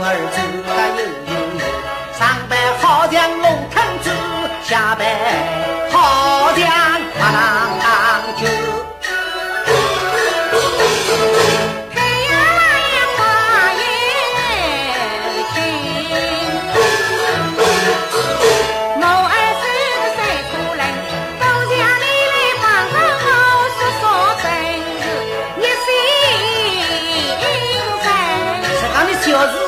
儿子上班好像龙腾子，下班好像马浪浪子。太阳也我儿子帮我叔日小子。